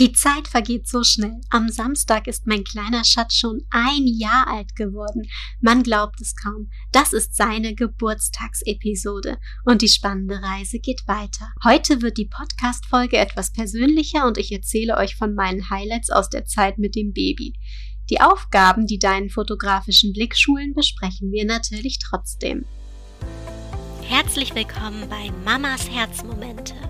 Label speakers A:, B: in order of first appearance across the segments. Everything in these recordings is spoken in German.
A: Die Zeit vergeht so schnell. Am Samstag ist mein kleiner Schatz schon ein Jahr alt geworden. Man glaubt es kaum. Das ist seine Geburtstagsepisode und die spannende Reise geht weiter. Heute wird die Podcast-Folge etwas persönlicher und ich erzähle euch von meinen Highlights aus der Zeit mit dem Baby. Die Aufgaben, die deinen fotografischen Blick schulen, besprechen wir natürlich trotzdem. Herzlich willkommen bei Mamas Herzmomente.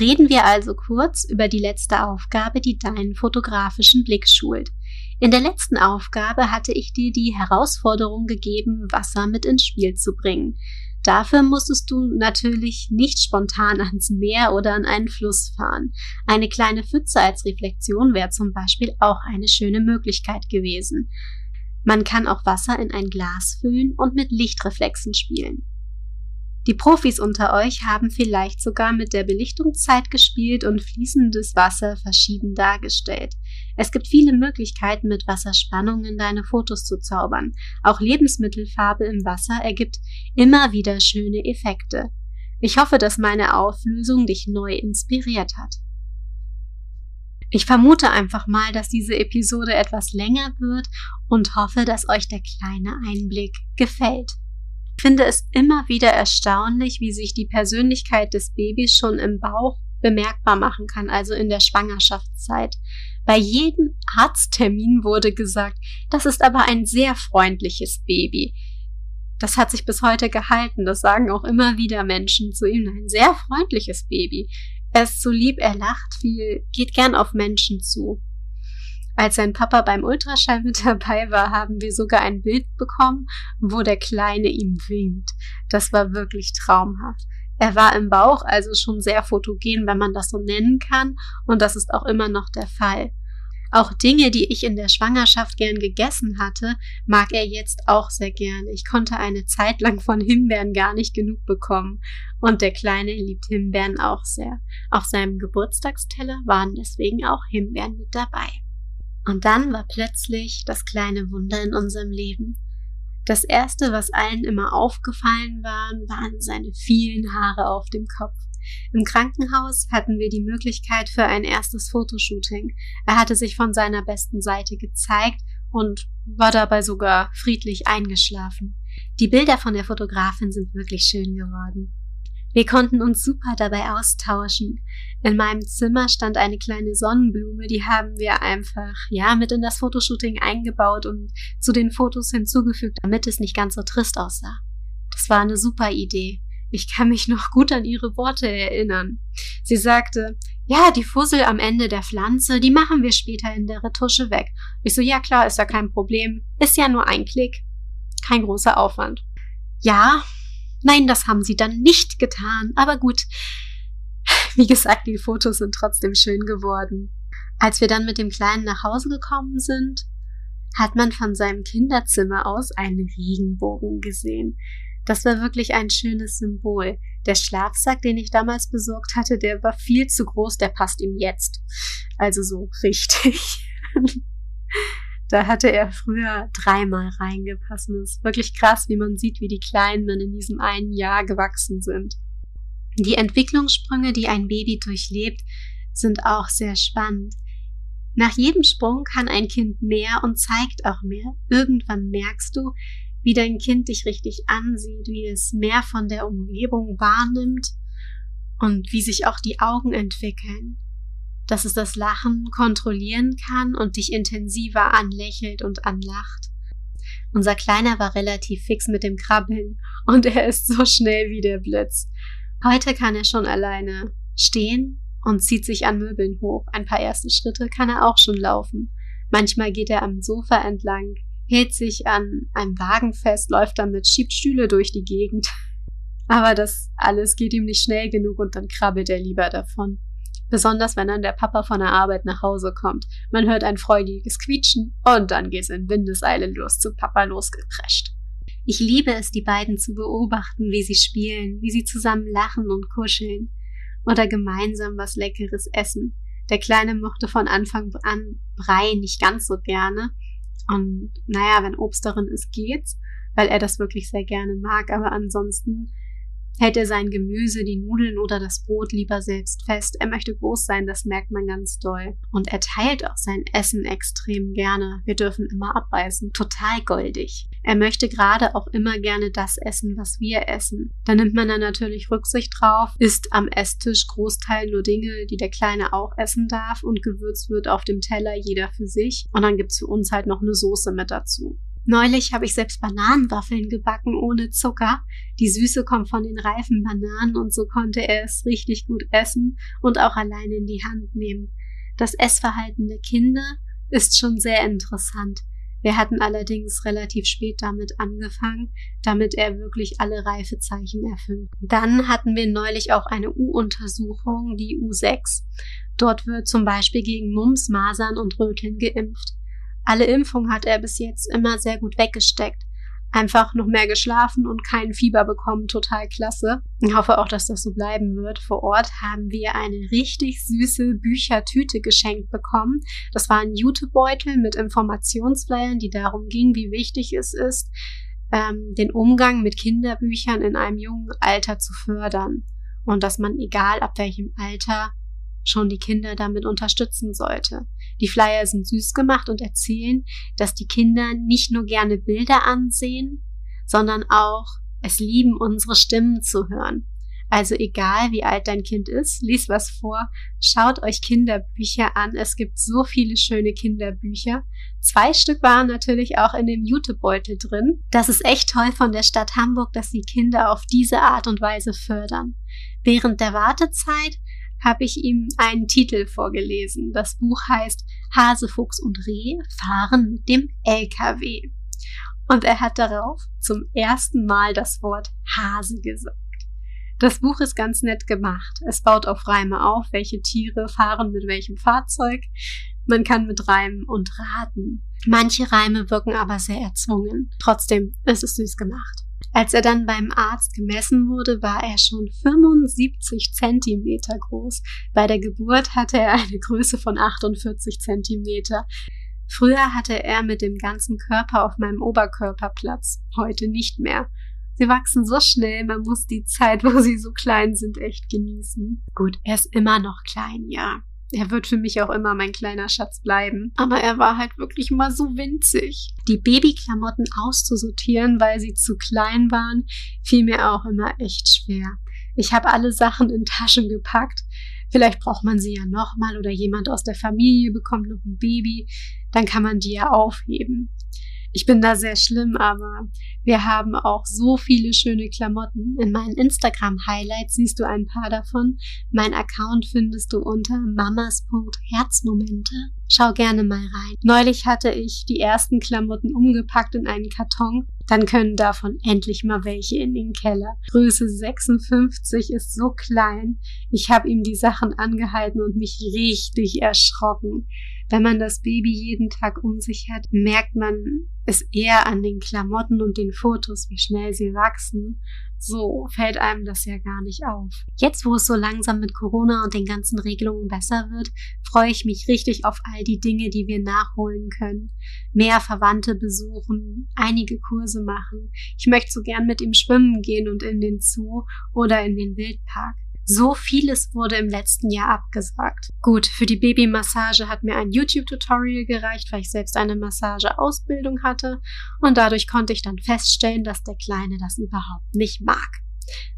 A: Reden wir also kurz über die letzte Aufgabe, die deinen fotografischen Blick schult. In der letzten Aufgabe hatte ich dir die Herausforderung gegeben, Wasser mit ins Spiel zu bringen. Dafür musstest du natürlich nicht spontan ans Meer oder an einen Fluss fahren. Eine kleine Pfütze als Reflexion wäre zum Beispiel auch eine schöne Möglichkeit gewesen. Man kann auch Wasser in ein Glas füllen und mit Lichtreflexen spielen. Die Profis unter euch haben vielleicht sogar mit der Belichtungszeit gespielt und fließendes Wasser verschieden dargestellt. Es gibt viele Möglichkeiten, mit Wasserspannung in deine Fotos zu zaubern. Auch Lebensmittelfarbe im Wasser ergibt immer wieder schöne Effekte. Ich hoffe, dass meine Auflösung dich neu inspiriert hat. Ich vermute einfach mal, dass diese Episode etwas länger wird und hoffe, dass euch der kleine Einblick gefällt finde es immer wieder erstaunlich, wie sich die Persönlichkeit des Babys schon im Bauch bemerkbar machen kann, also in der Schwangerschaftszeit. Bei jedem Arzttermin wurde gesagt, das ist aber ein sehr freundliches Baby. Das hat sich bis heute gehalten, das sagen auch immer wieder Menschen zu ihm, ein sehr freundliches Baby. Er ist so lieb, er lacht viel, geht gern auf Menschen zu. Als sein Papa beim Ultraschall mit dabei war, haben wir sogar ein Bild bekommen, wo der Kleine ihm winkt. Das war wirklich traumhaft. Er war im Bauch also schon sehr fotogen, wenn man das so nennen kann, und das ist auch immer noch der Fall. Auch Dinge, die ich in der Schwangerschaft gern gegessen hatte, mag er jetzt auch sehr gerne. Ich konnte eine Zeit lang von Himbeeren gar nicht genug bekommen. Und der Kleine liebt Himbeeren auch sehr. Auf seinem Geburtstagsteller waren deswegen auch Himbeeren mit dabei. Und dann war plötzlich das kleine Wunder in unserem Leben. Das erste, was allen immer aufgefallen war, waren seine vielen Haare auf dem Kopf. Im Krankenhaus hatten wir die Möglichkeit für ein erstes Fotoshooting. Er hatte sich von seiner besten Seite gezeigt und war dabei sogar friedlich eingeschlafen. Die Bilder von der Fotografin sind wirklich schön geworden. Wir konnten uns super dabei austauschen. In meinem Zimmer stand eine kleine Sonnenblume, die haben wir einfach, ja, mit in das Fotoshooting eingebaut und zu den Fotos hinzugefügt, damit es nicht ganz so trist aussah. Das war eine super Idee. Ich kann mich noch gut an ihre Worte erinnern. Sie sagte, ja, die Fussel am Ende der Pflanze, die machen wir später in der Retusche weg. Ich so, ja klar, ist ja kein Problem. Ist ja nur ein Klick. Kein großer Aufwand. Ja, Nein, das haben sie dann nicht getan. Aber gut. Wie gesagt, die Fotos sind trotzdem schön geworden. Als wir dann mit dem Kleinen nach Hause gekommen sind, hat man von seinem Kinderzimmer aus einen Regenbogen gesehen. Das war wirklich ein schönes Symbol. Der Schlafsack, den ich damals besorgt hatte, der war viel zu groß, der passt ihm jetzt. Also so richtig. Da hatte er früher dreimal reingepasst. Und es ist wirklich krass, wie man sieht, wie die Kleinen dann in diesem einen Jahr gewachsen sind. Die Entwicklungssprünge, die ein Baby durchlebt, sind auch sehr spannend. Nach jedem Sprung kann ein Kind mehr und zeigt auch mehr. Irgendwann merkst du, wie dein Kind dich richtig ansieht, wie es mehr von der Umgebung wahrnimmt und wie sich auch die Augen entwickeln dass es das Lachen kontrollieren kann und dich intensiver anlächelt und anlacht. Unser Kleiner war relativ fix mit dem Krabbeln und er ist so schnell wie der Blitz. Heute kann er schon alleine stehen und zieht sich an Möbeln hoch. Ein paar erste Schritte kann er auch schon laufen. Manchmal geht er am Sofa entlang, hält sich an einem Wagen fest, läuft damit, schiebt Stühle durch die Gegend. Aber das alles geht ihm nicht schnell genug und dann krabbelt er lieber davon. Besonders wenn dann der Papa von der Arbeit nach Hause kommt. Man hört ein freudiges Quietschen und dann geht's in Windeseile los zu Papa losgeprescht. Ich liebe es, die beiden zu beobachten, wie sie spielen, wie sie zusammen lachen und kuscheln oder gemeinsam was Leckeres essen. Der Kleine mochte von Anfang an Brei nicht ganz so gerne. Und naja, wenn Obst darin ist, geht's, weil er das wirklich sehr gerne mag. Aber ansonsten hält er sein Gemüse, die Nudeln oder das Brot lieber selbst fest. Er möchte groß sein, das merkt man ganz doll. Und er teilt auch sein Essen extrem gerne. Wir dürfen immer abbeißen. Total goldig. Er möchte gerade auch immer gerne das essen, was wir essen. Da nimmt man dann natürlich Rücksicht drauf, isst am Esstisch Großteil nur Dinge, die der Kleine auch essen darf und gewürzt wird auf dem Teller jeder für sich. Und dann gibt's für uns halt noch eine Soße mit dazu. Neulich habe ich selbst Bananenwaffeln gebacken ohne Zucker. Die Süße kommt von den reifen Bananen und so konnte er es richtig gut essen und auch alleine in die Hand nehmen. Das Essverhalten der Kinder ist schon sehr interessant. Wir hatten allerdings relativ spät damit angefangen, damit er wirklich alle Reifezeichen erfüllt. Dann hatten wir neulich auch eine U-Untersuchung, die U6. Dort wird zum Beispiel gegen Mumps, Masern und Röteln geimpft. Alle Impfungen hat er bis jetzt immer sehr gut weggesteckt. Einfach noch mehr geschlafen und kein Fieber bekommen, total klasse. Ich hoffe auch, dass das so bleiben wird. Vor Ort haben wir eine richtig süße Büchertüte geschenkt bekommen. Das war ein Jutebeutel mit Informationsflyern, die darum ging, wie wichtig es ist, ähm, den Umgang mit Kinderbüchern in einem jungen Alter zu fördern. Und dass man, egal ab welchem Alter, schon die Kinder damit unterstützen sollte. Die Flyer sind süß gemacht und erzählen, dass die Kinder nicht nur gerne Bilder ansehen, sondern auch es lieben, unsere Stimmen zu hören. Also egal wie alt dein Kind ist, lies was vor, schaut euch Kinderbücher an. Es gibt so viele schöne Kinderbücher. Zwei Stück waren natürlich auch in dem Jutebeutel drin. Das ist echt toll von der Stadt Hamburg, dass sie Kinder auf diese Art und Weise fördern. Während der Wartezeit habe ich ihm einen Titel vorgelesen. Das Buch heißt Hase, Fuchs und Reh fahren mit dem LKW. Und er hat darauf zum ersten Mal das Wort Hase gesagt. Das Buch ist ganz nett gemacht. Es baut auf Reime auf, welche Tiere fahren mit welchem Fahrzeug. Man kann mit Reimen und raten. Manche Reime wirken aber sehr erzwungen. Trotzdem ist es süß gemacht. Als er dann beim Arzt gemessen wurde, war er schon 75 Zentimeter groß. Bei der Geburt hatte er eine Größe von 48 Zentimeter. Früher hatte er mit dem ganzen Körper auf meinem Oberkörper Platz, heute nicht mehr. Sie wachsen so schnell, man muss die Zeit, wo sie so klein sind, echt genießen. Gut, er ist immer noch klein, ja. Er wird für mich auch immer mein kleiner Schatz bleiben. Aber er war halt wirklich mal so winzig. Die Babyklamotten auszusortieren, weil sie zu klein waren, fiel mir auch immer echt schwer. Ich habe alle Sachen in Taschen gepackt. Vielleicht braucht man sie ja nochmal oder jemand aus der Familie bekommt noch ein Baby. Dann kann man die ja aufheben. Ich bin da sehr schlimm, aber wir haben auch so viele schöne Klamotten. In meinen Instagram-Highlights siehst du ein paar davon. Mein Account findest du unter mamas.herzmomente. Schau gerne mal rein. Neulich hatte ich die ersten Klamotten umgepackt in einen Karton. Dann können davon endlich mal welche in den Keller. Größe 56 ist so klein. Ich habe ihm die Sachen angehalten und mich richtig erschrocken. Wenn man das Baby jeden Tag um sich hat, merkt man es eher an den Klamotten und den Fotos, wie schnell sie wachsen. So fällt einem das ja gar nicht auf. Jetzt, wo es so langsam mit Corona und den ganzen Regelungen besser wird, freue ich mich richtig auf all die Dinge, die wir nachholen können. Mehr Verwandte besuchen, einige Kurse machen. Ich möchte so gern mit ihm schwimmen gehen und in den Zoo oder in den Wildpark. So vieles wurde im letzten Jahr abgesagt. Gut, für die Babymassage hat mir ein YouTube-Tutorial gereicht, weil ich selbst eine Massageausbildung hatte und dadurch konnte ich dann feststellen, dass der Kleine das überhaupt nicht mag.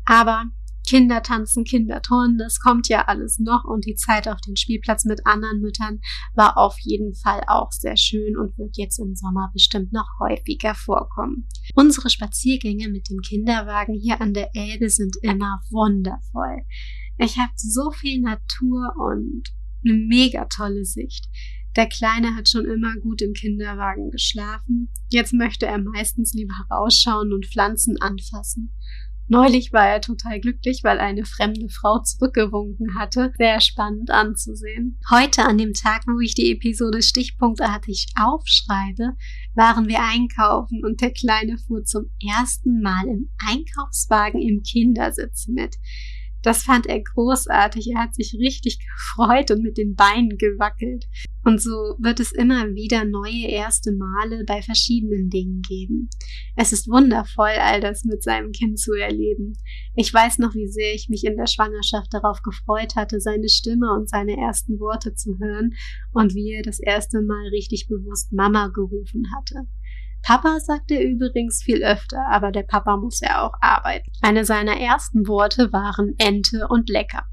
A: Aber Kinder tanzen, Kinder turnen, das kommt ja alles noch und die Zeit auf dem Spielplatz mit anderen Müttern war auf jeden Fall auch sehr schön und wird jetzt im Sommer bestimmt noch häufiger vorkommen. Unsere Spaziergänge mit dem Kinderwagen hier an der Elbe sind immer wundervoll. Ich habe so viel Natur und eine mega tolle Sicht. Der Kleine hat schon immer gut im Kinderwagen geschlafen. Jetzt möchte er meistens lieber rausschauen und Pflanzen anfassen. Neulich war er total glücklich, weil eine fremde Frau zurückgewunken hatte. Sehr spannend anzusehen. Heute, an dem Tag, wo ich die Episode stichpunktartig aufschreibe, waren wir einkaufen und der Kleine fuhr zum ersten Mal im Einkaufswagen im Kindersitz mit. Das fand er großartig. Er hat sich richtig gefreut und mit den Beinen gewackelt. Und so wird es immer wieder neue erste Male bei verschiedenen Dingen geben. Es ist wundervoll, all das mit seinem Kind zu erleben. Ich weiß noch, wie sehr ich mich in der Schwangerschaft darauf gefreut hatte, seine Stimme und seine ersten Worte zu hören und wie er das erste Mal richtig bewusst Mama gerufen hatte. Papa sagt er übrigens viel öfter, aber der Papa muss ja auch arbeiten. Eine seiner ersten Worte waren Ente und lecker.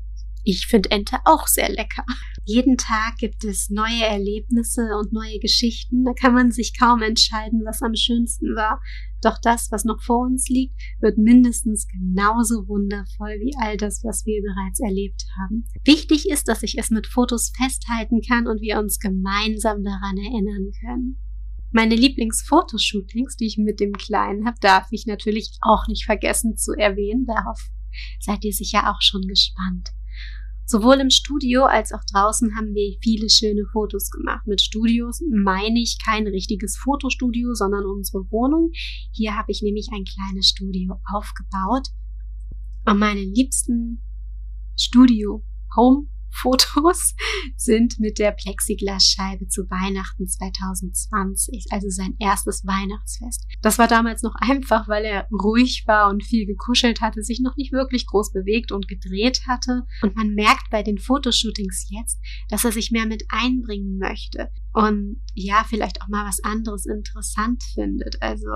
A: Ich finde Ente auch sehr lecker. Jeden Tag gibt es neue Erlebnisse und neue Geschichten. Da kann man sich kaum entscheiden, was am schönsten war. Doch das, was noch vor uns liegt, wird mindestens genauso wundervoll wie all das, was wir bereits erlebt haben. Wichtig ist, dass ich es mit Fotos festhalten kann und wir uns gemeinsam daran erinnern können. Meine Lieblingsfotoshootings, die ich mit dem Kleinen habe, darf ich natürlich auch nicht vergessen zu erwähnen. Darauf seid ihr sicher auch schon gespannt. Sowohl im Studio als auch draußen haben wir viele schöne Fotos gemacht. Mit Studios meine ich kein richtiges Fotostudio, sondern unsere Wohnung. Hier habe ich nämlich ein kleines Studio aufgebaut. Und meine liebsten Studio Home Fotos sind mit der Plexiglasscheibe zu Weihnachten 2020, also sein erstes Weihnachtsfest. Das war damals noch einfach, weil er ruhig war und viel gekuschelt hatte, sich noch nicht wirklich groß bewegt und gedreht hatte. Und man merkt bei den Fotoshootings jetzt, dass er sich mehr mit einbringen möchte und ja, vielleicht auch mal was anderes interessant findet. Also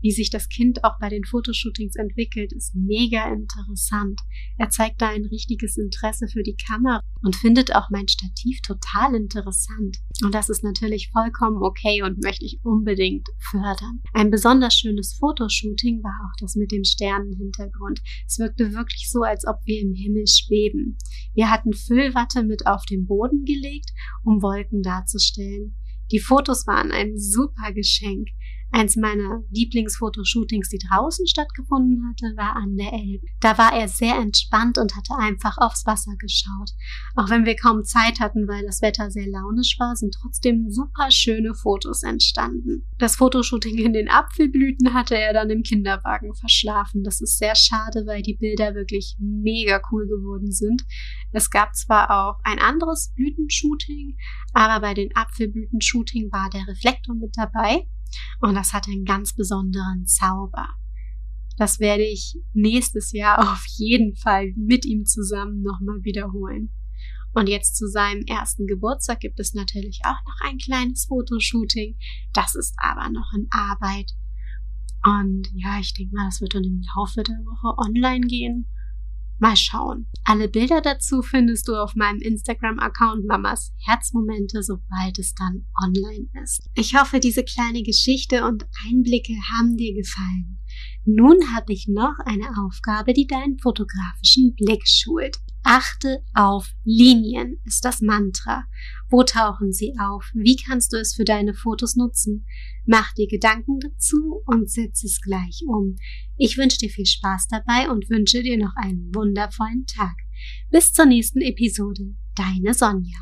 A: wie sich das Kind auch bei den Fotoshootings entwickelt, ist mega interessant. Er zeigt da ein richtiges Interesse für die Kamera und findet auch mein Stativ total interessant. Und das ist natürlich vollkommen okay und möchte ich unbedingt fördern. Ein besonders schönes Fotoshooting war auch das mit dem Sternenhintergrund. Es wirkte wirklich so, als ob wir im Himmel schweben. Wir hatten Füllwatte mit auf den Boden gelegt, um Wolken darzustellen. Die Fotos waren ein super Geschenk. Eins meiner Lieblingsfotoshootings, die draußen stattgefunden hatte, war an der Elbe. Da war er sehr entspannt und hatte einfach aufs Wasser geschaut. Auch wenn wir kaum Zeit hatten, weil das Wetter sehr launisch war, sind trotzdem super schöne Fotos entstanden. Das Fotoshooting in den Apfelblüten hatte er dann im Kinderwagen verschlafen. Das ist sehr schade, weil die Bilder wirklich mega cool geworden sind. Es gab zwar auch ein anderes Blütenshooting, aber bei den Apfelblütenshooting war der Reflektor mit dabei. Und das hat einen ganz besonderen Zauber. Das werde ich nächstes Jahr auf jeden Fall mit ihm zusammen nochmal wiederholen. Und jetzt zu seinem ersten Geburtstag gibt es natürlich auch noch ein kleines Fotoshooting. Das ist aber noch in Arbeit. Und ja, ich denke mal, das wird dann im Laufe der Woche online gehen. Mal schauen. Alle Bilder dazu findest du auf meinem Instagram-Account Mamas Herzmomente, sobald es dann online ist. Ich hoffe, diese kleine Geschichte und Einblicke haben dir gefallen. Nun habe ich noch eine Aufgabe, die deinen fotografischen Blick schult. Achte auf Linien ist das Mantra. Wo tauchen sie auf? Wie kannst du es für deine Fotos nutzen? Mach dir Gedanken dazu und setz es gleich um. Ich wünsche dir viel Spaß dabei und wünsche dir noch einen wundervollen Tag. Bis zur nächsten Episode. Deine Sonja.